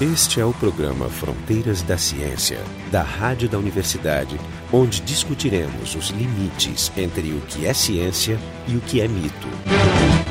Este é o programa Fronteiras da Ciência, da Rádio da Universidade, onde discutiremos os limites entre o que é ciência e o que é mito.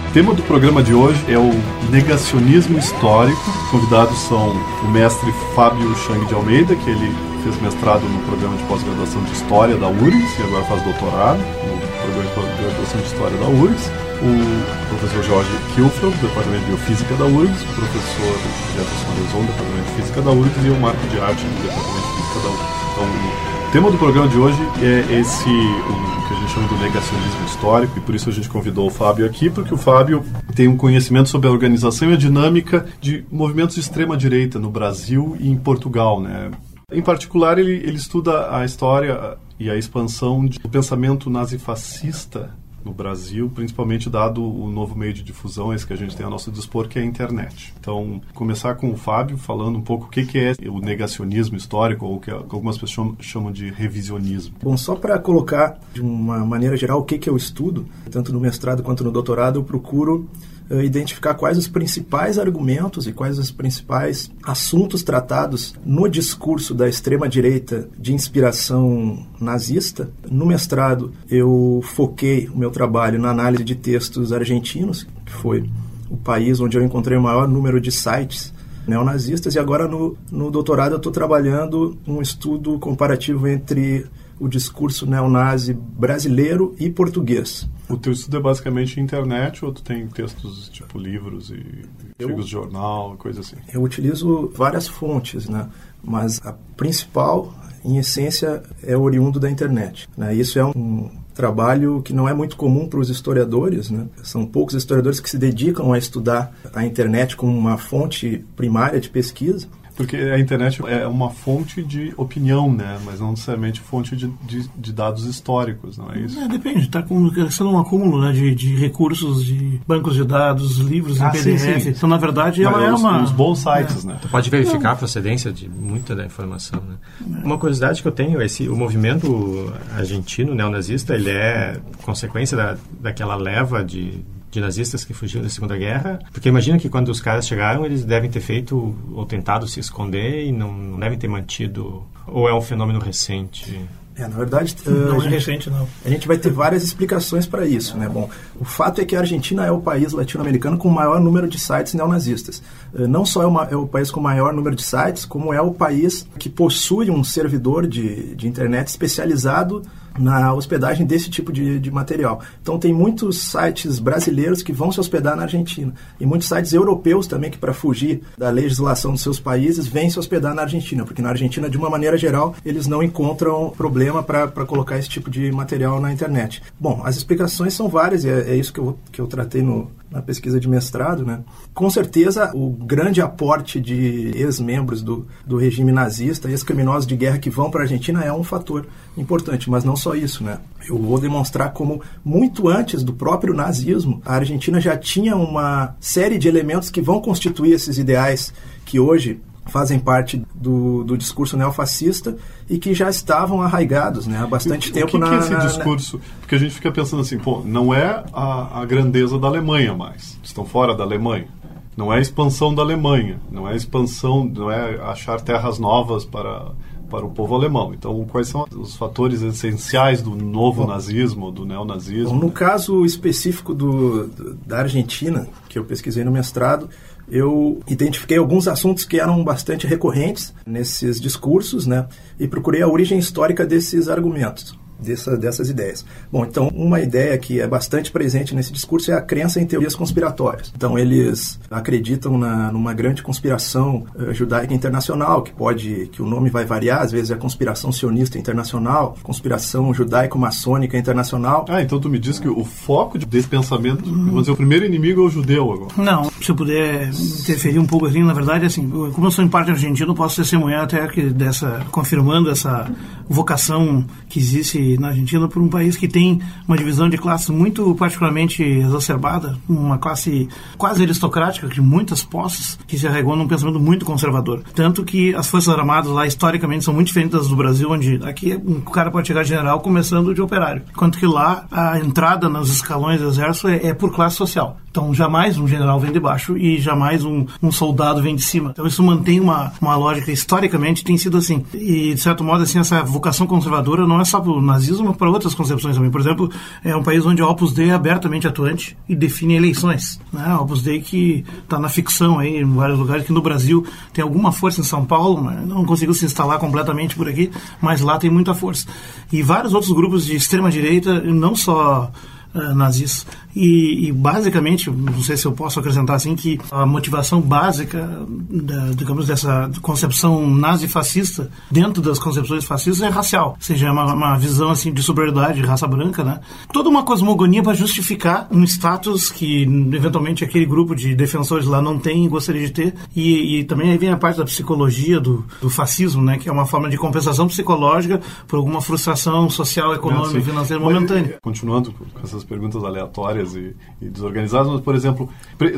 O tema do programa de hoje é o negacionismo histórico. Convidados são o mestre Fábio Chang de Almeida, que ele fez mestrado no programa de pós-graduação de História da URGS e agora faz doutorado no programa de pós-graduação de História da URGS o professor Jorge Kilfeld, do Departamento de Biofísica da URGS, o professor Jefferson Arezon, do Departamento de Física da URGS e o Marco de Arte, do Departamento de Física da URGS. Então, o tema do programa de hoje é esse, o que a gente chama do negacionismo histórico, e por isso a gente convidou o Fábio aqui, porque o Fábio tem um conhecimento sobre a organização e a dinâmica de movimentos de extrema-direita no Brasil e em Portugal, né? Em particular, ele, ele estuda a história e a expansão do pensamento nazifascista no Brasil, principalmente dado o novo meio de difusão, esse que a gente tem a nosso dispor, que é a internet. Então, começar com o Fábio falando um pouco o que, é o negacionismo histórico, ou o que algumas pessoas chamam de revisionismo. Bom, só para colocar de uma maneira geral o que, que eu estudo, tanto no mestrado quanto no doutorado, eu procuro identificar quais os principais argumentos e quais os principais assuntos tratados no discurso da extrema-direita de inspiração nazista. No mestrado, eu foquei o meu trabalho na análise de textos argentinos, que foi o país onde eu encontrei o maior número de sites neonazistas, e agora no, no doutorado eu estou trabalhando um estudo comparativo entre o discurso neonazi brasileiro e português. O teu estudo é basicamente internet ou tu tem textos tipo livros e artigos de jornal, coisa assim? Eu utilizo várias fontes, né? Mas a principal, em essência, é oriundo da internet. Né? Isso é um trabalho que não é muito comum para os historiadores, né? São poucos historiadores que se dedicam a estudar a internet como uma fonte primária de pesquisa. Porque a internet é uma fonte de opinião, né? Mas não necessariamente fonte de, de, de dados históricos, não é isso? É, depende. Está sendo um acúmulo né, de, de recursos, de bancos de dados, livros ah, em PDF. Sim, sim. Então, na verdade, Mas ela é uma... Os bons sites, é. né? Tu pode verificar a procedência de muita da informação, né? É. Uma curiosidade que eu tenho, esse, o movimento argentino neonazista, ele é consequência da, daquela leva de de nazistas que fugiram da Segunda Guerra, porque imagina que quando os caras chegaram, eles devem ter feito ou tentado se esconder e não, não devem ter mantido, ou é um fenômeno recente? É, na verdade, não é recente, não. A gente vai ter várias explicações para isso, né? Bom, o fato é que a Argentina é o país latino-americano com o maior número de sites neonazistas. Uh, não só é, uma, é, o país com o maior número de sites, como é o país que possui um servidor de, de internet especializado na hospedagem desse tipo de, de, material. Então tem muitos sites brasileiros que vão se hospedar na Argentina e muitos sites europeus também que para fugir da legislação dos seus países vêm se hospedar na Argentina, porque na Argentina de uma maneira geral eles não encontram problema para colocar esse tipo de material na internet. Bom, as explicações são várias e é, é isso que eu, que eu tratei no, na pesquisa de mestrado, né? Com certeza, o grande aporte de ex-membros do, do regime nazista, ex-criminosos de guerra que vão para a Argentina é um fator importante, mas não só isso, né? Eu vou demonstrar como, muito antes do próprio nazismo, a Argentina já tinha uma série de elementos que vão constituir esses ideais que hoje fazem parte do, do discurso neofascista e que já estavam arraigados né, há bastante o, tempo o que na. que é esse discurso? Porque a gente fica pensando assim, pô, não é a, a grandeza da Alemanha mais. Estão fora da Alemanha. Não é a expansão da Alemanha. Não é a expansão, não é achar terras novas para para o povo alemão. Então, quais são os fatores essenciais do novo Bom, nazismo, do neonazismo? No caso específico do, da Argentina, que eu pesquisei no mestrado, eu identifiquei alguns assuntos que eram bastante recorrentes nesses discursos, né? E procurei a origem histórica desses argumentos dessa, dessas ideias. Bom, então, uma ideia que é bastante presente nesse discurso é a crença em teorias conspiratórias. Então, eles acreditam na, numa grande conspiração uh, judaica internacional, que pode, que o nome vai variar, às vezes é conspiração sionista internacional, conspiração judaico-maçônica internacional. Ah, então tu me diz que o foco desse pensamento, vamos dizer, o primeiro inimigo é o judeu agora. Não, se eu puder interferir um pouco assim, na verdade, assim, como eu sou em parte argentino, posso testemunhar até que dessa, confirmando essa vocação que existe na Argentina por um país que tem uma divisão de classes muito particularmente exacerbada, uma classe quase aristocrática, de muitas posses, que se arregou num pensamento muito conservador. Tanto que as Forças Armadas lá, historicamente, são muito diferentes das do Brasil, onde aqui um cara pode chegar general começando de operário. Enquanto que lá, a entrada nos escalões do exército é, é por classe social. Então, jamais um general vem de baixo e jamais um, um soldado vem de cima. Então, isso mantém uma, uma lógica, historicamente tem sido assim. E, de certo modo, assim, essa vocação conservadora não é só para o nazismo, mas para outras concepções também. Por exemplo, é um país onde a Opus Dei é abertamente atuante e define eleições. Né? A Opus Dei que está na ficção aí, em vários lugares, que no Brasil tem alguma força em São Paulo, mas não conseguiu se instalar completamente por aqui, mas lá tem muita força. E vários outros grupos de extrema-direita, não só uh, nazis, e, e, basicamente, não sei se eu posso acrescentar assim, que a motivação básica, da, digamos, dessa concepção nazi-fascista, dentro das concepções fascistas, é racial. Ou seja, é uma, uma visão assim de superioridade de raça branca, né? Toda uma cosmogonia para justificar um status que, eventualmente, aquele grupo de defensores lá não tem e gostaria de ter. E, e também aí vem a parte da psicologia do, do, fascismo, né? Que é uma forma de compensação psicológica por alguma frustração social, econômica, financeira momentânea. Continuando com essas perguntas aleatórias, e, e desorganizadas, mas, por exemplo,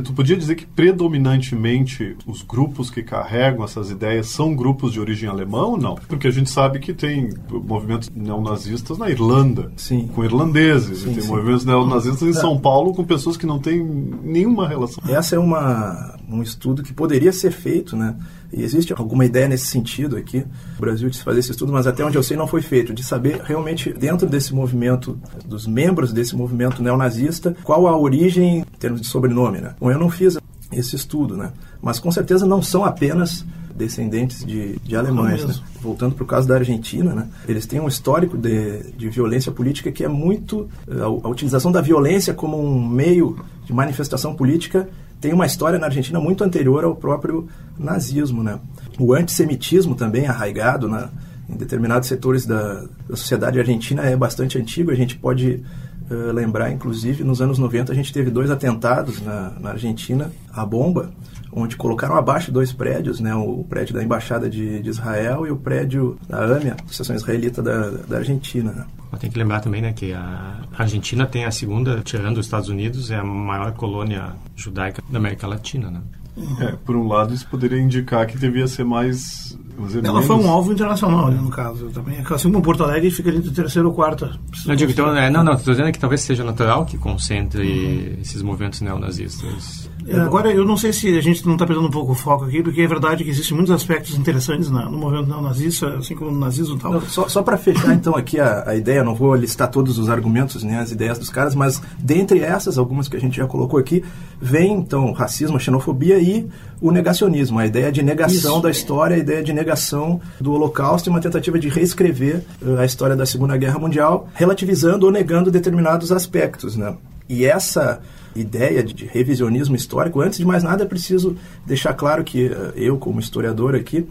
tu podia dizer que predominantemente os grupos que carregam essas ideias são grupos de origem alemã ou não? Porque a gente sabe que tem movimentos neonazistas na Irlanda, sim. com irlandeses, sim, e tem sim. movimentos neonazistas em São Paulo com pessoas que não têm nenhuma relação. Essa é uma, um estudo que poderia ser feito, né? E existe alguma ideia nesse sentido aqui, o Brasil de fazer esse estudo, mas até onde eu sei não foi feito, de saber realmente dentro desse movimento, dos membros desse movimento neonazista, qual a origem em termos de sobrenome, né? Bom, eu não fiz esse estudo, né? Mas com certeza não são apenas descendentes de, de alemães. Né? Voltando para o caso da Argentina, né? eles têm um histórico de, de violência política que é muito. A, a utilização da violência como um meio de manifestação política tem uma história na Argentina muito anterior ao próprio nazismo. Né? O antissemitismo também arraigado na, em determinados setores da, da sociedade argentina é bastante antigo. A gente pode uh, lembrar, inclusive, nos anos 90 a gente teve dois atentados na, na Argentina, a bomba, onde colocaram abaixo dois prédios, né, o prédio da Embaixada de, de Israel e o prédio da AMIA, Associação Israelita da, da Argentina. Né? Tem que lembrar também né, que a Argentina tem a segunda, tirando os Estados Unidos, é a maior colônia judaica da América Latina. Né? É, por um lado, isso poderia indicar que devia ser mais Dizer, ela menos... foi um alvo internacional, né, no caso também. Assim como Porto Alegre fica entre terceira ou quarta. Não, digo, então, é, não, não, estou dizendo que talvez seja natural que concentre uhum. esses movimentos neonazistas. Agora, eu não sei se a gente não está perdendo um pouco o foco aqui, porque é verdade que existem muitos aspectos interessantes na, no movimento neonazista, assim como no nazismo e tal. Não, só só para fechar, então, aqui a, a ideia, não vou listar todos os argumentos, né, as ideias dos caras, mas dentre essas, algumas que a gente já colocou aqui, vem, então, racismo, xenofobia e o negacionismo, a ideia de negação Isso. da história, a ideia de negação do Holocausto e uma tentativa de reescrever uh, a história da Segunda Guerra Mundial, relativizando ou negando determinados aspectos, né? E essa ideia de revisionismo histórico, antes de mais nada, é preciso deixar claro que uh, eu, como historiador aqui,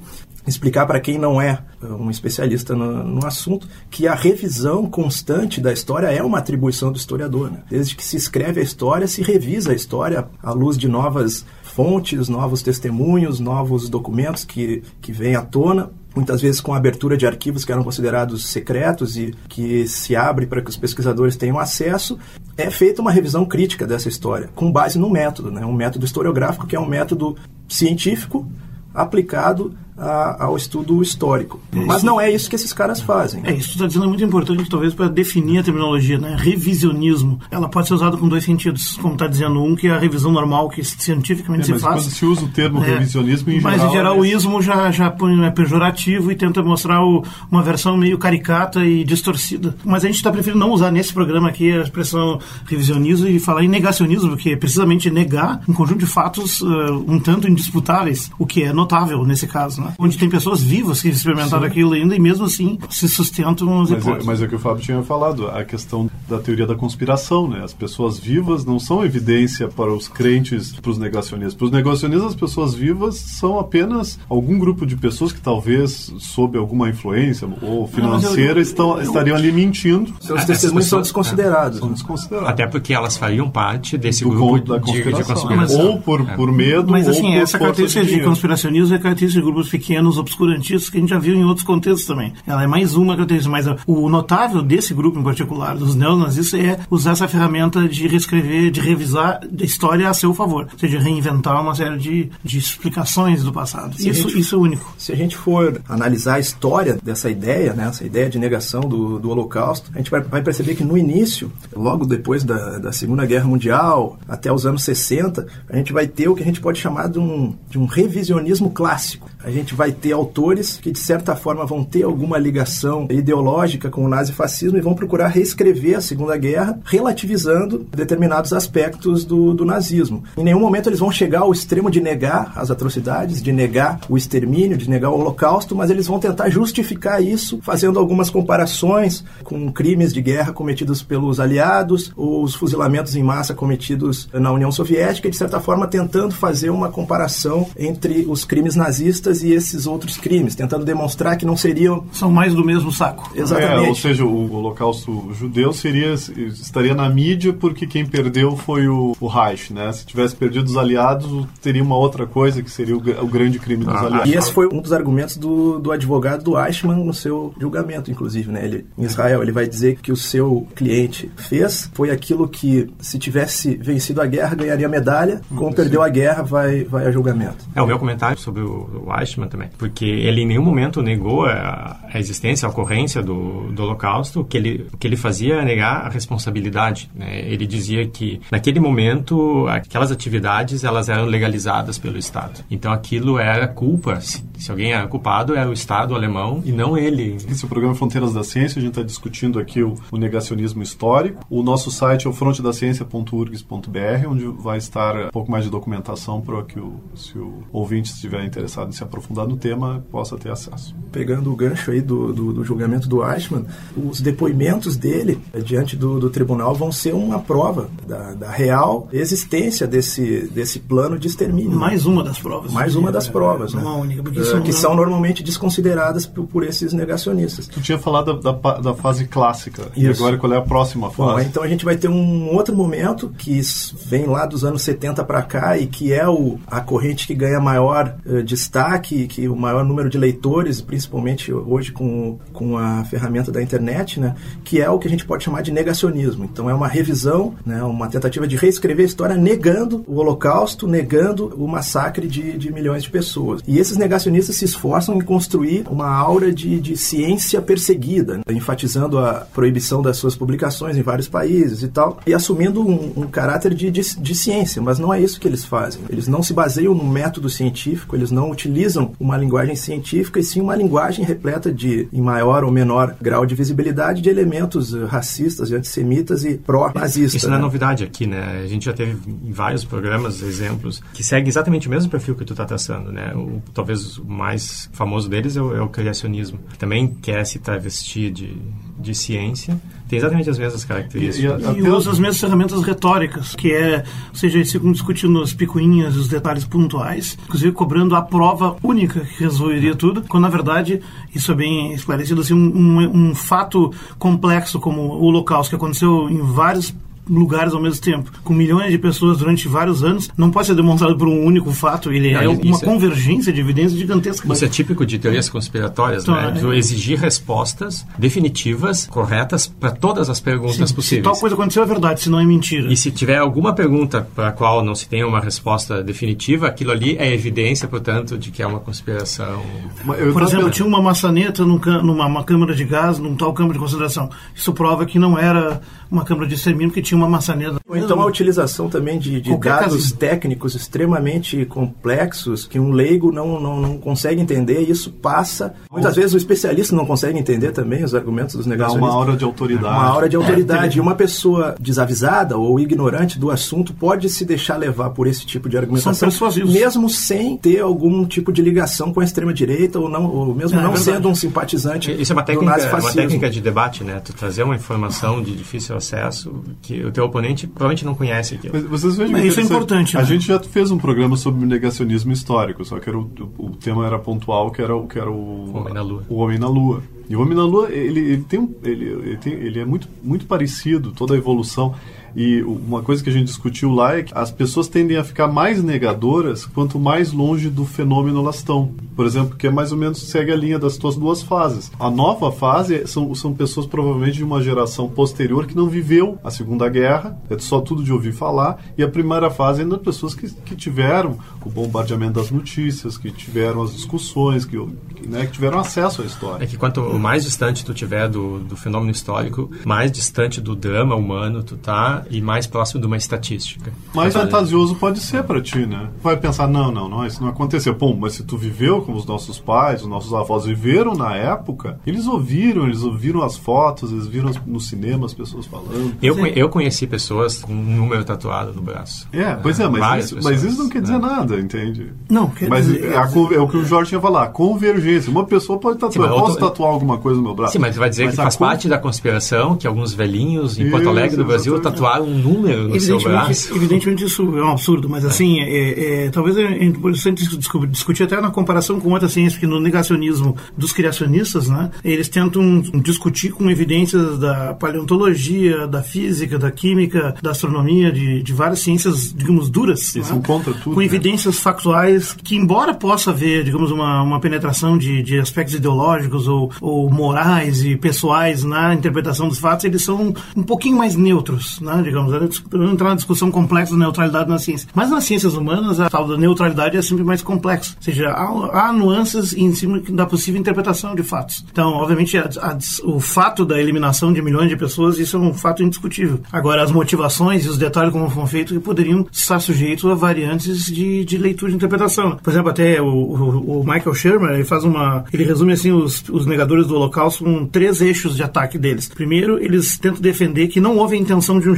explicar para quem não é uh, um especialista no, no, assunto que a revisão constante da história é uma atribuição do historiador. Né? Desde que se escreve a história, se revisa a história à luz de novas fontes, novos testemunhos, novos documentos que, que vêm à tona muitas vezes com a abertura de arquivos que eram considerados secretos e que se abre para que os pesquisadores tenham acesso, é feita uma revisão crítica dessa história, com base no método, né? um método historiográfico que é um método científico aplicado a, ao estudo histórico. Mas não é isso que esses caras fazem. É, isso que está dizendo é muito importante, talvez, para definir a terminologia, né? Revisionismo. Ela pode ser usada com dois sentidos, como está dizendo um, que é a revisão normal que cientificamente é, se faz. Quando se usa o termo é, revisionismo em mas, geral... Mas, em geral, é... o ismo já, já é pejorativo e tenta mostrar o, uma versão meio caricata e distorcida. Mas a gente está preferindo não usar nesse programa aqui a expressão revisionismo e falar em negacionismo, porque é precisamente negar um conjunto de fatos uh, um tanto indisputáveis, o que é notável nesse caso, né? Onde tem pessoas vivas que experimentaram Sim. aquilo ainda e mesmo assim se sustentam as mas É, mas é o que o Fábio tinha falado, a questão da teoria da conspiração, né? As pessoas vivas não são evidência para os crentes, para os negacionistas. Para os negacionistas, as pessoas vivas são apenas algum grupo de pessoas que talvez, sob alguma influência ou financeira, não, eu, estão, eu, estariam ali mentindo. Seus testemunhos são desconsiderados. São desconsiderados. Até porque elas fariam parte desse Do grupo da conspiração. De, de conspiração. Ou por, é. por medo, Mas assim, ou por essa característica de, de conspiracionismo é característica de grupos pequenos obscurantistas que a gente já viu em outros contextos também. Ela é mais uma característica, mas o notável desse grupo em particular, dos neonazistas, é usar essa ferramenta de reescrever, de revisar a história a seu favor, ou seja, reinventar uma série de, de explicações do passado. isso, gente, isso é único. Se a gente for analisar a história dessa ideia, né, essa ideia de negação do, do Holocausto, a gente vai, vai perceber que no início, logo depois da, da Segunda Guerra Mundial, até os anos 60, a gente vai ter o que a gente pode chamar de um, de um revisionismo clássico. A gente vai ter autores que, de certa forma, vão ter alguma ligação ideológica com o nazifascismo e vão procurar reescrever a Segunda Guerra, relativizando determinados aspectos do, do nazismo. Em nenhum momento eles vão chegar ao extremo de negar as atrocidades, de negar o extermínio, de negar o Holocausto, mas eles vão tentar justificar isso fazendo algumas comparações com crimes de guerra cometidos pelos aliados, os fuzilamentos em massa cometidos na União Soviética e, de certa forma, tentando fazer uma comparação entre os crimes nazistas e esses outros crimes, tentando demonstrar que não seriam. São mais do mesmo saco. Exatamente. É, ou seja, o Holocausto judeu seria, estaria na mídia porque quem perdeu foi o, o Reich, né? Se tivesse perdido os aliados, teria uma outra coisa que seria o, o grande crime dos ah, aliados. E esse foi um dos argumentos do, do advogado do Eichmann no seu julgamento, inclusive, né? Ele, em Israel, ele vai dizer que o seu cliente fez foi aquilo que, se tivesse vencido a guerra, ganharia medalha, como perdeu a guerra, vai, vai a julgamento. É o meu comentário sobre o, o Eichmann também, porque ele em nenhum momento negou a, a existência, a ocorrência do, do Holocausto, o que ele, o que ele fazia era negar a responsabilidade. Né? Ele dizia que, naquele momento, aquelas atividades elas eram legalizadas pelo Estado. Então, aquilo era culpa, se, se alguém era culpado, era o Estado alemão e não ele. Esse é o programa Fronteiras da Ciência, a gente está discutindo aqui o, o, negacionismo histórico. O nosso site é o frontedaciencia.urgs.br, onde vai estar um pouco mais de documentação para que o, se o ouvinte estiver interessado em se aprofundar no tema, possa ter acesso. Pegando o gancho aí do, do, do julgamento do Eichmann, os depoimentos dele eh, diante do, do tribunal vão ser uma prova da, da, real existência desse, desse plano de extermínio. Mais uma das provas. Mais uma das provas, né? única, porque uh, que são normalmente desconsideradas por, por, esses negacionistas. Tu tinha falado da, da, da fase clássica. Isso. E agora qual é a próxima fase? Bom, então a gente vai ter um outro momento que vem lá dos anos 70 para cá e que é o, a corrente que ganha maior uh, destaque, que o maior número de leitores, principalmente hoje com, com a ferramenta da internet, né, que é o que a gente pode chamar de negacionismo. Então é uma revisão, né, uma tentativa de reescrever a história negando o Holocausto, negando o massacre de, de milhões de pessoas. E esses negacionistas se esforçam em construir uma aura de, de ciência perseguida, né, enfatizando a proibição das suas publicações em vários países e tal, e assumindo um, um caráter de, de, de ciência, mas não é isso que eles fazem. Eles não se baseiam no método científico, eles não utilizam uma linguagem científica, e sim uma linguagem repleta de, em maior ou menor grau de visibilidade, de elementos racistas e antissemitas e pró-nazistas. Isso não é né? novidade aqui, né? A gente já teve em vários programas exemplos que seguem exatamente o mesmo perfil que tu está traçando, né? O, talvez o mais famoso deles é o, é o criacionismo, também quer se travestir de, de ciência tem exatamente as mesmas características. E, e, e usa as mesmas ferramentas retóricas, que é, ou seja, eles ficam discutindo as picuinhas e os detalhes pontuais, inclusive cobrando a prova única que resolveria tudo, quando na verdade isso é bem esclarecido, assim, um, um, um fato complexo como o Holocausto, que aconteceu em vários lugares ao mesmo tempo, com milhões de pessoas durante vários anos, não pode ser demonstrado por um único fato. Ele não, é uma é- convergência é... de evidências gigantesca. Isso é típico de teorias conspiratórias, então, né? É... exigir respostas definitivas, corretas para todas as perguntas Sim, possíveis. Se tal coisa aconteceu é verdade, se não é mentira. E se tiver alguma pergunta para a qual não se tenha uma resposta definitiva, aquilo ali é evidência, portanto, de que é uma conspiração. Por exemplo, tinha uma maçaneta numa câmara de gás, num tal câmara de consideração. Isso prova que não era uma câmara de extermínio que tinha uma maçaneta. Ou então a utilização também de, de dados casinha. técnicos extremamente complexos que um leigo não, não, não consegue entender e isso passa. Muitas vezes o especialista não consegue entender também os argumentos dos negacionistas. Dá uma aura de autoridade. Uma aura de autoridade. É, e uma pessoa desavisada ou ignorante do assunto pode se deixar levar por esse tipo de argumentação. Mesmo sem ter algum tipo de ligação com a extrema-direita ou, não, ou mesmo é, não é sendo um simpatizante Isso é uma técnica, uma técnica de debate, né? Tu trazer uma informação de difícil acesso que o teu oponente provavelmente não conhece aquilo. Mas vocês vejam Mas isso é importante. A né? gente já fez um programa sobre negacionismo histórico, só que era o, o tema era pontual, que era, que era o, o Homem na Lua. O Homem na Lua. E o Homem na Lua, ele, ele, tem, ele, ele, tem, ele é muito, muito parecido, toda a evolução. E uma coisa que a gente discutiu lá é que as pessoas tendem a ficar mais negadoras quanto mais longe do fenômeno elas estão. Por exemplo, que é mais ou menos segue a linha das tuas duas fases. A nova fase são, são pessoas provavelmente de uma geração posterior que não viveu a Segunda Guerra, é só tudo de ouvir falar, e a primeira fase ainda pessoas que, que tiveram o bombardeamento das notícias, que tiveram as discussões, que, que, né, que tiveram acesso à história. É que quanto mais distante tu tiver do, do fenômeno histórico, mais distante do drama humano tu tá e mais próximo de uma estatística. Mais fantasioso pode ser para ti, né? Vai pensar, não, não, não, isso não aconteceu. Pô, mas se tu viveu como os nossos pais, os nossos avós viveram na época, eles ouviram, eles ouviram as fotos, eles viram no cinema as pessoas falando. Eu, eu conheci pessoas com um número tatuado no braço. É, pois é, mas, isso, mas isso não quer dizer é. nada, entende? Não, quer mas dizer... É, a, é o que o Jorge tinha falado, convergência. Uma pessoa pode tatuar, Sim, eu posso tatuar alguma coisa no meu braço. Sim, mas vai dizer mas que faz parte da conspiração que alguns velhinhos em isso, Porto Alegre do Brasil exatamente. Tatuaram um número no seu braço. Evidentemente isso é um absurdo, mas assim, é, é, talvez é interessante discutir até na comparação com outras ciências, porque no negacionismo dos criacionistas, né, eles tentam discutir com evidências da paleontologia, da física, da química, da astronomia, de, de várias ciências, digamos, duras. Eles né? contra tudo. Com né? evidências factuais que, embora possa haver, digamos, uma, uma penetração de, de aspectos ideológicos ou, ou morais e pessoais na interpretação dos fatos, eles são um pouquinho mais neutros, né? Digamos. Não entrar na discussão complexa da neutralidade na ciência. Mas nas ciências humanas, a tal da neutralidade é sempre mais complexa. Ou seja, há, há nuances em cima da possível interpretação de fatos. Então, obviamente, a, a, o fato da eliminação de milhões de pessoas, isso é um fato indiscutível. Agora, as motivações e os detalhes como foram feitos poderiam estar sujeitos a variantes de, de leitura e interpretação. Por exemplo, até o, o, o, Michael Shermer, ele faz uma... Ele resume, assim, os, os negadores do Holocausto com três eixos de ataque deles. Primeiro, eles tentam defender que não houve a intenção de um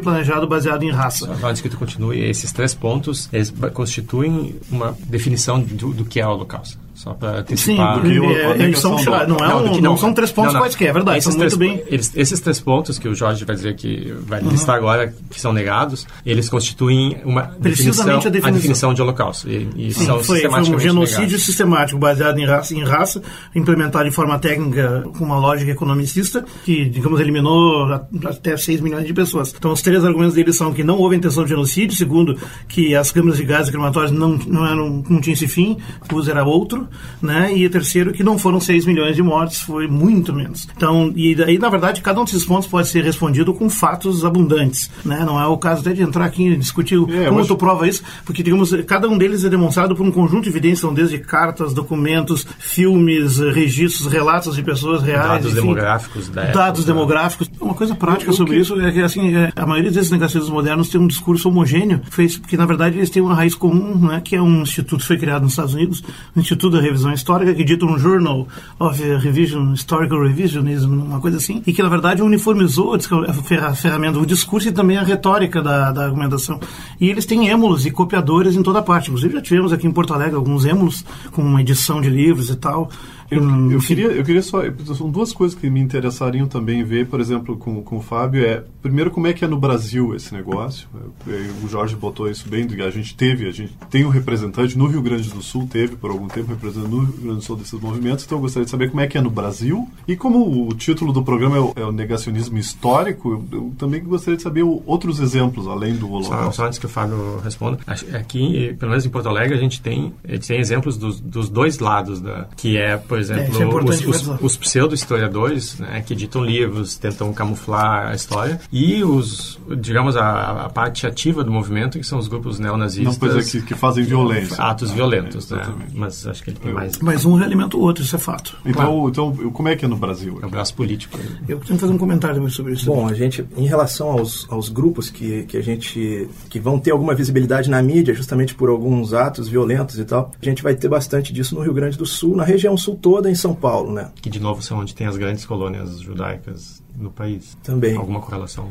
planejado baseado em raça. Antes que tu continue, esses três pontos, constituem uma definição do, do que é o Holocausto. Só para antecipar. Sim, porque é, eles são, não, é um, não, não, não, são três pontos quaisquer, é verdade. Esses três, bem... eles, esses três pontos que o Jorge vai dizer que vai uhum. listar agora, que são negados, eles constituem uma definição, a definição, a definição de holocausto. E, e Sim, são foi, foi um genocídio negados. sistemático baseado em raça, em raça, implementado de forma técnica com uma lógica economicista, que, digamos, eliminou até 6 milhões de pessoas. Então, os três argumentos deles são que não houve intenção de genocídio, segundo, que as câmaras de gases crematórios não, não, eram, não tinham esse fim, o uso era outro, né? E o terceiro que não foram 6 milhões de mortes, foi muito menos. Então, e daí, na verdade, cada um desses pontos pode ser respondido com fatos abundantes, né? Não é o caso até de entrar aqui e discutir é, como tu prova isso, porque, digamos, cada um deles é demonstrado por um conjunto de evidências, são desde cartas, documentos, filmes, registros, relatos de pessoas reais. Dados enfim, demográficos da época. Dados demográficos. Uma coisa prática sobre que... isso é que, assim, é, a maioria desses negacionistas modernos tem um discurso homogêneo, fez, porque, na verdade, eles têm uma raiz comum, né? Que é um instituto que foi criado nos Estados Unidos, o Instituto da Revisão Histórica, que dita um Journal of Revision, Historical Revisionism, uma coisa assim, e que na verdade uniformizou a ferramenta, o discurso e também a retórica da, da argumentação. E eles têm émulos e copiadores em toda parte. Inclusive já tivemos aqui em Porto Alegre alguns émulos com uma edição de livros e tal. Eu, hum, eu, queria, eu queria só. São duas coisas que me interessariam também ver, por exemplo, com, com o Fábio. É, primeiro, como é que é no Brasil esse negócio? É, o Jorge botou isso bem. A gente teve, a gente tem um representante no Rio Grande do Sul, teve por algum tempo representando no Rio Grande do Sul desses movimentos. Então, eu gostaria de saber como é que é no Brasil. E como o título do programa é o, é o negacionismo histórico, eu, eu, também gostaria de saber o, outros exemplos além do Holocausto. Só, só, antes que o Fábio responda, aqui, pelo menos em Porto Alegre, a gente tem, a gente tem exemplos dos, dos dois lados, da, que é, por exemplo, é, é os, os, os pseudo-historiadores né, que editam livros, tentam camuflar a história, e os, digamos, a, a parte ativa do movimento, que são os grupos neonazistas. Não, coisa que, que fazem violência. Atos violentos, é, né? Mas acho que ele tem mais... Mas um realimenta o outro, isso é fato. Então, claro. então como é que é no Brasil? É o braço político. Eu tenho que fazer um comentário sobre isso. Bom, a gente, em relação aos, aos grupos que, que a gente, que vão ter alguma visibilidade na mídia, justamente por alguns atos violentos e tal, a gente vai ter bastante disso no Rio Grande do Sul, na região sul toda, em São Paulo, né? Que de novo são onde tem as grandes colônias judaicas no país. Também. Alguma correlação?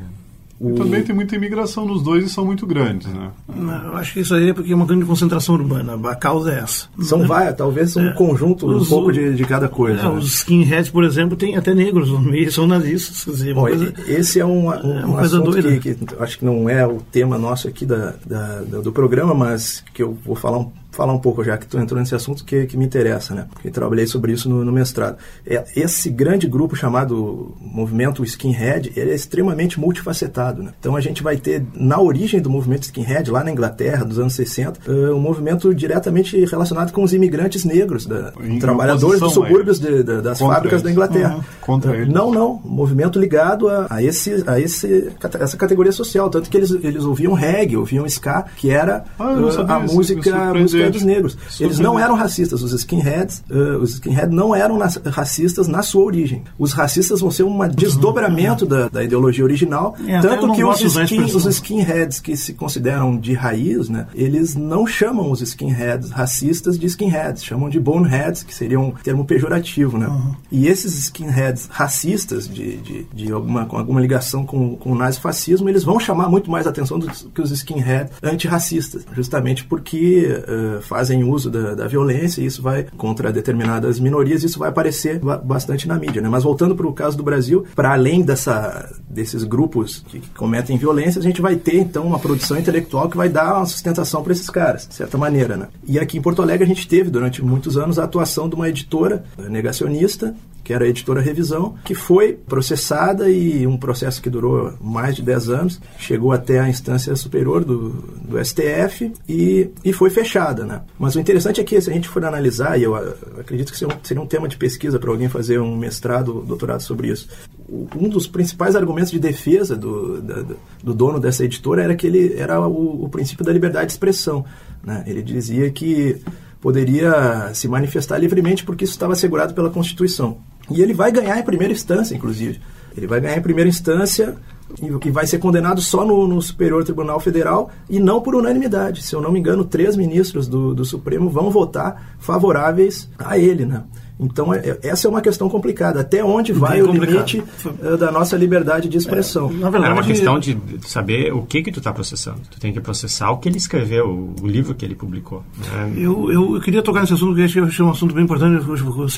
O... também tem muita imigração nos dois e são muito grandes, né? Eu acho que isso aí é porque é uma grande concentração urbana. A causa é essa. São várias, talvez um é, conjunto, os, um pouco de, de cada coisa. É, né? Os skinheads, por exemplo, tem até negros no meio, são nazistas. Dizer, Bom, coisa, esse é um, um, é uma coisa doida. Que, que, acho que não é o tema nosso aqui da, da, do programa, mas que eu vou falar um falar um pouco, já que tu entrou nesse assunto, que, que me interessa, né? Porque trabalhei sobre isso no, no mestrado. É, esse grande grupo chamado movimento skinhead, ele é extremamente multifacetado, né? Então a gente vai ter, na origem do movimento skinhead, lá na Inglaterra, dos anos 60, uh, um movimento diretamente relacionado com os imigrantes negros, da, trabalhadores dos subúrbios de, de, das fábricas eles. da Inglaterra. Uhum. Contra eles. Não, não. Movimento ligado a, a, esse, a esse, essa categoria social. Tanto que eles, eles ouviam reggae, ouviam ska, que era ah, uh, a música, música dos negros. Eles não eram racistas. Os skinheads, uh, os skinheads não eram nas, racistas na sua origem. Os racistas vão ser um desdobramento da, da ideologia original. É, tanto que os, skin, os skinheads que se consideram de raiz, né, eles não chamam os skinheads racistas de skinheads, chamam de boneheads, que seria um termo pejorativo. Né? Uhum. E esses skinheads racistas, de, de, de alguma, com alguma ligação com, com o nazifascismo, eles vão chamar muito mais atenção do que os skinheads antirracistas, justamente porque uh, fazem uso da, da violência e isso vai contra determinadas minorias, isso vai aparecer bastante na mídia. Né? Mas voltando para o caso do Brasil, para além dessa, desses grupos que, que cometem violência, a gente vai ter então uma produção intelectual que vai dar uma sustentação para esses caras, de certa maneira. Né? E aqui em Porto Alegre a gente teve durante muitos anos a atuação de uma editora negacionista que era a editora Revisão, que foi processada e um processo que durou mais de 10 anos, chegou até a instância superior do, do STF e, e foi fechada. Né? Mas o interessante é que, se a gente for analisar, e eu acredito que seria um tema de pesquisa para alguém fazer um mestrado, doutorado sobre isso, um dos principais argumentos de defesa do, do, do dono dessa editora era que ele era o, o princípio da liberdade de expressão. Né? Ele dizia que poderia se manifestar livremente porque isso estava assegurado pela Constituição. E ele vai ganhar em primeira instância, inclusive. Ele vai ganhar em primeira instância e vai ser condenado só no, no, Superior Tribunal Federal e não por unanimidade. Se eu não me engano, três ministros do, do Supremo vão votar favoráveis a ele, né? Então, é, é, essa é uma questão complicada. Até onde vai o limite uh, da nossa liberdade de expressão? É, na verdade, é uma questão de saber o que que tu está processando. Tu tem que processar o que ele escreveu, o livro que ele publicou. Né? Eu, eu, eu, queria tocar nesse assunto, porque acho que é um assunto bem importante,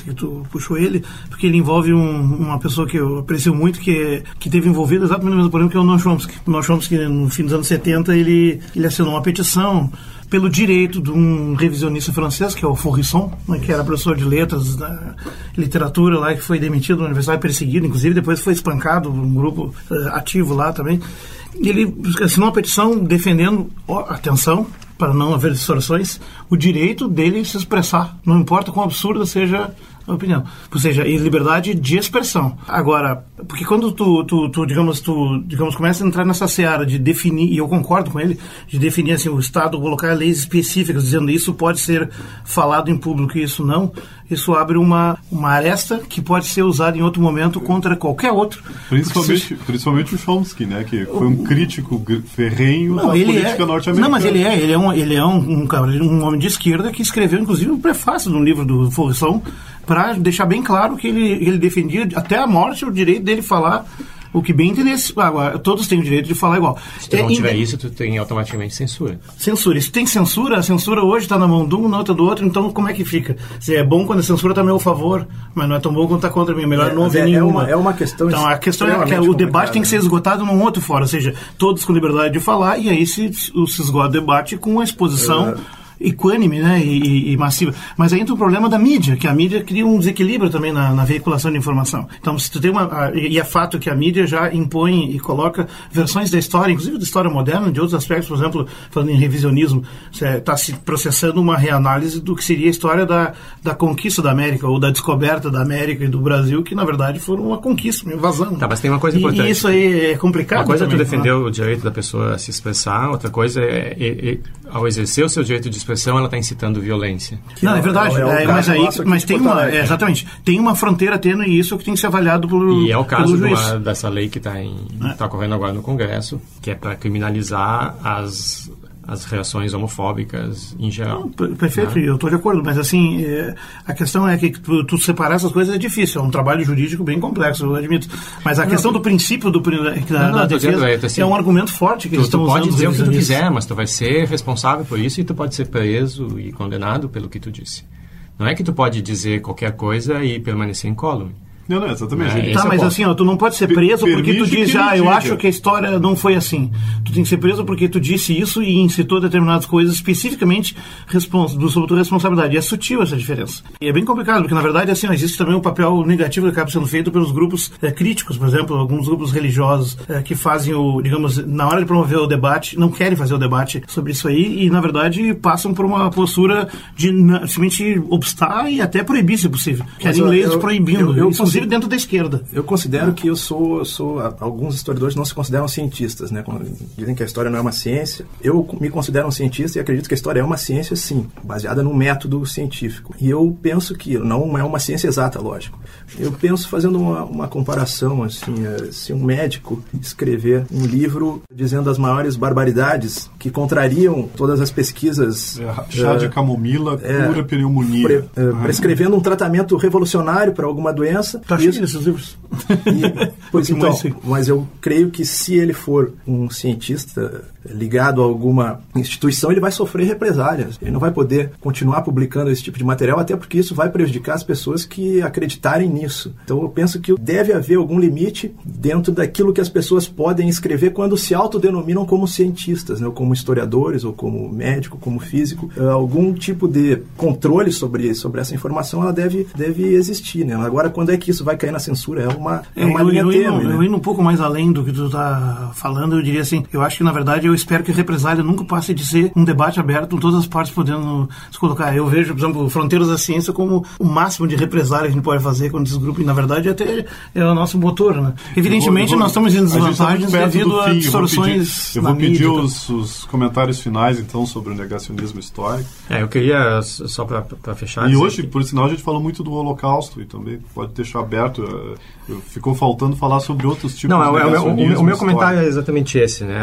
que tu puxou ele, porque ele envolve um, uma pessoa que eu aprecio muito, que, que teve envolvido exatamente no mesmo problema que é o Noam Chomsky. O Noam Chomsky, no fim dos anos 70, ele, ele assinou uma petição pelo direito de um revisionista francês, que é o Fourrisson, né, que era professor de letras da literatura lá, que foi demitido da universidade, perseguido, inclusive depois foi espancado, um grupo uh, ativo lá também. Ele assinou uma petição defendendo, oh, atenção, para não haver distorções, o direito dele se expressar, não importa quão absurda seja opinião. Ou seja, e liberdade de expressão. Agora, porque quando tu, tu, tu, digamos, tu, digamos, começa a entrar nessa seara de definir, e eu concordo com ele, de definir assim, o Estado colocar leis específicas dizendo isso pode ser falado em público e isso não, isso abre uma, uma aresta que pode ser usada em outro momento contra qualquer outro. Principalmente, se... principalmente o Chomsky, né, que foi um crítico ferrenho não, da política é... norte-americana. Não, mas ele é, ele é, um, ele é um, um, um, homem de esquerda que escreveu, inclusive, um prefácio de um livro do Forção para deixar bem claro que ele, ele defendia até a morte o direito dele falar o que bem entendesse. Agora, todos têm o direito de falar igual. Se tu é, não tiver isso, tu tem automaticamente censura. Censura. Se tem censura, a censura hoje está na mão de um, na outra do outro, então como é que fica? Se é bom quando a censura está a meu favor, mas não é tão bom quando está contra mim. É melhor é, não ouvir é, nenhuma. É uma, é uma questão Então a questão é que o debate tem que ser esgotado num outro fora, ou seja, todos com liberdade de falar, e aí se, se esgota o debate com a exposição equânime né, e, e, massiva. Mas aí entra o problema da mídia, que a mídia cria um desequilíbrio também na, na veiculação de informação. Então, se tu tem uma. A, e é fato que a mídia já impõe e coloca versões da história, inclusive da história moderna, de outros aspectos, por exemplo, falando em revisionismo, está se processando uma reanálise do que seria a história da, da conquista da América, ou da descoberta da América e do Brasil, que na verdade foram uma conquista, uma invasão. Tá, mas tem uma coisa importante. E isso aí é complicado. Uma coisa também, é tu defender o direito da pessoa a se expressar, outra coisa é, é, é ao exercer o seu direito de expressão, ela está incitando violência. Não, é verdade. É, é, mas aí, mas tem uma, é, exatamente, tem uma fronteira tênue e isso que tem que ser avaliado pelo E é o caso uma, dessa lei que está tá correndo agora no Congresso, que é para criminalizar as as reações homofóbicas em geral. Perfeito, né? eu estou de acordo, mas assim, é, a questão é que tu, tu, separar essas coisas é difícil, é um trabalho jurídico bem complexo, eu admito. Mas a não, questão do princípio do, da, não, da defesa dizendo, é, assim, é, um argumento forte que tu, eles estão usando. Tu pode dizer o que tu quiser, mas tu vai ser responsável por isso e tu pode ser preso e condenado pelo que tu disse. Não é que tu pode dizer qualquer coisa e permanecer incólume. Não, não, exatamente. É, Tá, esse mas ponto. assim, ó, tu não pode ser preso Per- porque tu diz, ah, eu diga. acho que a história não foi assim. Tu tem que ser preso porque tu disse isso e incitou determinadas coisas especificamente respons do- sobre tua responsabilidade. E é sutil essa diferença. E é bem complicado, porque na verdade, assim, ó, existe também um papel negativo que acaba sendo feito pelos grupos eh, críticos, por exemplo, alguns grupos religiosos eh, que fazem o, digamos, na hora de promover o debate, não querem fazer o debate sobre isso aí e, na verdade, passam por uma postura de simplesmente obstar e até proibir, se possível. Querem leis eu- proibindo, eu- eu inclusive dentro da esquerda. Eu considero que eu sou, sou. Alguns historiadores não se consideram cientistas, né? Dizem que a história não é uma ciência. Eu me considero um cientista e acredito que a história é uma ciência, sim, baseada num método científico. E eu penso que não é uma ciência exata, lógico. Eu penso fazendo uma, uma comparação, assim, eh, se um médico escrever um livro dizendo as maiores barbaridades que contrariam todas as pesquisas. É, chá de eh, camomila é, cura pneumonia. pre- Ah. prescrevendo um tratamento revolucionário para alguma doença. Tá cheio desses livros. E, pois então, mais, mas eu creio que se ele for um cientista ligado a alguma instituição, ele vai sofrer represálias. Ele não vai poder continuar publicando esse tipo de material, até porque isso vai prejudicar as pessoas que acreditarem nisso. Então eu penso que deve haver algum limite dentro daquilo que as pessoas podem escrever quando se autodenominam como cientistas, né? ou como historiadores, ou como médico, como físico. Eh, Algum tipo de controle sobre, sobre essa informação ela deve, deve existir. Né? Agora, quando é que isso vai cair na censura? É uma, é uma eu, linha eu, indo, né? eu indo um pouco mais além do que tu está falando, eu diria assim, eu acho que na verdade eu espero que a represália nunca passe de ser um debate aberto com todas as partes podendo se colocar. Eu vejo, por exemplo, Fronteiras da Ciência como o máximo de represália que a gente pode fazer quando esse grupo, e na verdade até é o nosso motor, né? Evidentemente Eu vou- nós estamos em tá desvantagens perto devido do a fim, eu vou distorções pedir- Eu vou pedir mídia. tal. os, os comentários finais, então, sobre o negacionismo histórico. É, eu queria, só para fechar... E hoje, que- por sinal, a gente falou muito do Holocausto e também pode deixar aberto. eu- Ficou faltando falar sobre outros tipos Não, de é, o- é o, o meu comentário é exatamente esse, né?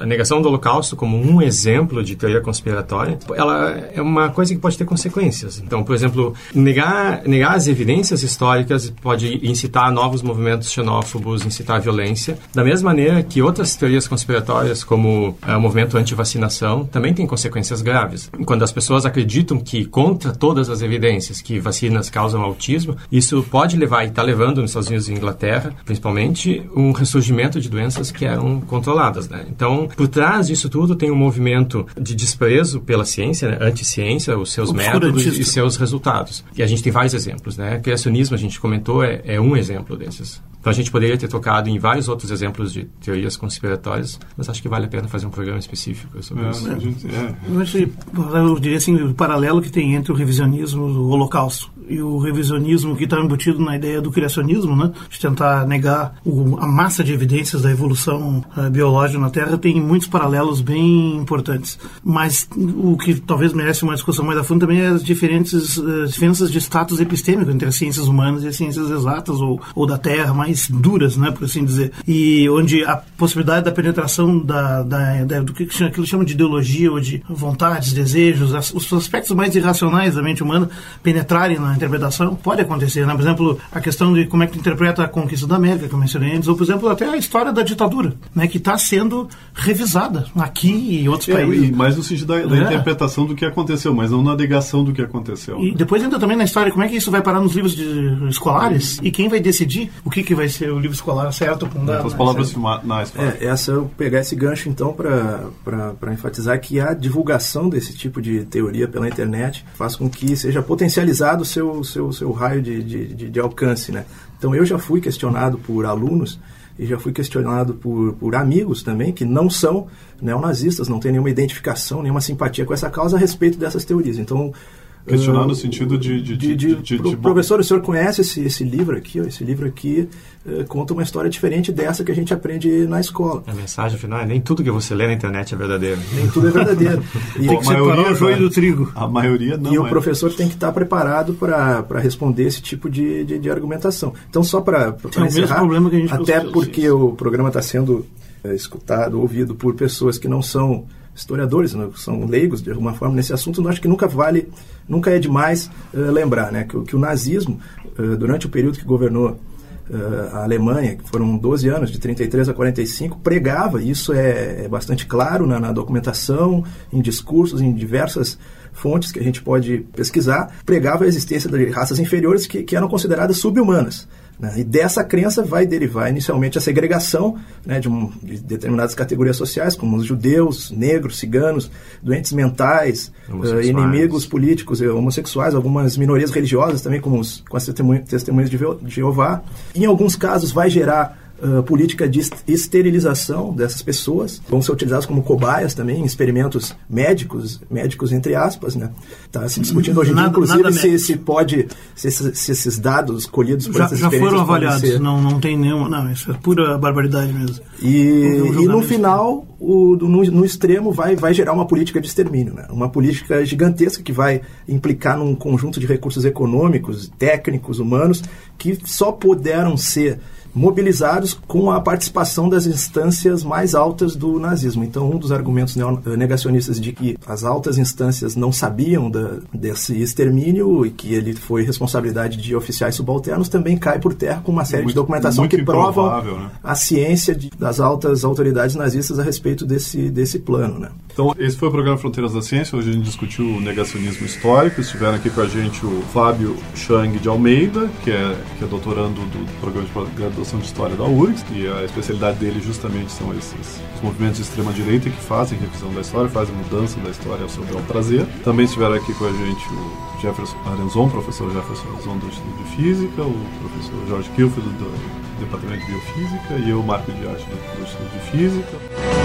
A negação do Holocausto como um exemplo de teoria conspiratória, ela é uma coisa que pode ter consequências. Então, por exemplo, negar, negar as evidências históricas pode incitar novos movimentos xenófobos, incitar violência, da mesma maneira que outras teorias conspiratórias, como eh, o movimento anti-vacinação, também têm consequências graves. Quando as pessoas acreditam que, contra todas as evidências, que vacinas causam autismo, isso pode levar, e está levando nos Estados Unidos e Inglaterra, principalmente, um ressurgimento de doenças que eram controladas. Né? Então, por trás disso tudo tem um movimento de desprezo pela ciência, né? anti-ciência, os seus métodos e seus resultados. E a gente tem vários exemplos. Né? Criacionismo, a gente comentou, é, é um exemplo desses. Então, a gente poderia ter tocado em vários outros exemplos de teorias conspiratórias, mas acho que vale a pena fazer um programa específico sobre É, isso. a gente- é. Eu, acho que, eu diria assim, o paralelo que tem entre o revisionismo do Holocausto e o revisionismo que está embutido na ideia do criacionismo, né, de tentar negar o- a massa de evidências da evolução eh, biológica na Terra, tem muitos paralelos bem importantes. Mas o que talvez merece uma discussão mais a fundo também é as diferentes eh, diferenças de status epistêmico entre as ciências humanas e as ciências exatas ou, ou da Terra, mais duras, né, por assim dizer. E onde a possibilidade da penetração da, da, da- do que aquilo chama de ideologia ou de vontades, desejos, as- os aspectos mais irracionais da mente humana penetrarem na interpretação, pode acontecer. Né? Por exemplo, a questão de como é que interpreta a conquista da América, que eu mencionei antes, ou, por exemplo, até a história da ditadura, né, que está sendo revisada aqui e em outros É, países. mais no sentido da, da É. interpretação do que aconteceu, mas não na negação do que aconteceu. E depois entra também na história como é que isso vai parar nos livros de- escolares e quem vai decidir o que, que vai ser o livro escolar certo com dado. As né? palavras finais. fala. É, essa eu pegar esse gancho então para enfatizar que a divulgação desse tipo de teoria pela internet faz com que seja potencializado o seu, seu, seu raio de, de, de, de alcance. Né? Então eu já fui questionado por alunos e já fui questionado por, por amigos também que não são neonazistas, não têm nenhuma identificação, nenhuma simpatia com essa causa a respeito dessas teorias. Então Questionar no sentido de- de- de- de, de- pro- de- professor, o senhor conhece esse, esse livro aqui? ó? Esse livro aqui eh, conta uma história diferente dessa que a gente aprende na escola. A mensagem final é nem tudo que você lê na internet é verdadeiro. Nem tudo é verdadeiro. E, Tem que separar o joio do trigo. A maioria não e o é. professor tem que estar preparado para responder esse tipo de, de, de argumentação. Então, só para o mesmo problema que a gente até porque isso. o programa está sendo eh, escutado, ouvido por pessoas que não são historiadores, né, são leigos de alguma forma nesse assunto, eu acho que nunca vale, nunca é demais eh, lembrar né, que, o- que o nazismo, eh, durante o período que governou eh, a Alemanha, que foram 12 anos, de 33 a 45, pregava, isso é, é bastante claro na, na documentação, em discursos, em diversas fontes que a gente pode pesquisar, pregava a existência de raças inferiores que, que eram consideradas subhumanas. Né? E dessa crença vai derivar inicialmente a segregação né, de, um, de, determinadas categorias sociais, como os judeus, negros, ciganos, doentes mentais, uh, inimigos políticos, homossexuais, algumas minorias religiosas também, como os, com as testemunhas de Jeová. Em alguns casos vai gerar uh, política de esterilização dessas pessoas, vão ser utilizadas como cobaias também em experimentos médicos, médicos entre aspas, né? Está se discutindo hoje em dia, inclusive, se, se pode, se esses, se esses dados colhidos por já, essas já foram avaliados, ser... não, não tem nenhuma, não, isso é pura barbaridade mesmo. E, e no final, o, no, no, extremo, vai, vai gerar uma política de extermínio, né? Uma política gigantesca que vai implicar num conjunto de recursos econômicos, técnicos, humanos, que só puderam ser mobilizados com a participação das instâncias mais altas do nazismo. Então, um dos argumentos negacionistas de que as altas instâncias não sabiam da, desse extermínio e que ele foi responsabilidade de oficiais subalternos também cai por terra com uma série muito, de documentação que provam né? a ciência de, das altas autoridades nazistas a respeito desse, desse plano. Né? Então, esse foi o programa Fronteiras da Ciência. Hoje a gente discutiu o negacionismo histórico. Estiveram aqui com a gente o Fábio Chang de Almeida, que é, que é doutorando do programa de graduação de História da URGS, e a especialidade dele justamente são esses os movimentos de extrema-direita que fazem revisão da história, fazem mudança da história ao seu bel prazer. Também estiveram aqui com a gente o Jefferson Arenzon, professor Jefferson Arenzon do Instituto de Física, o professor Jorge Kilfield do Departamento de Biofísica e eu, Marco Dias, do Instituto de Física.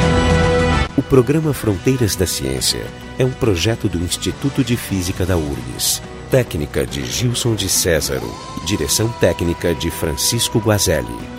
O programa Fronteiras da Ciência é um projeto do Instituto de Física da URGS. Técnica de Gilson de Césaro. Direção técnica de Francisco Guazelli.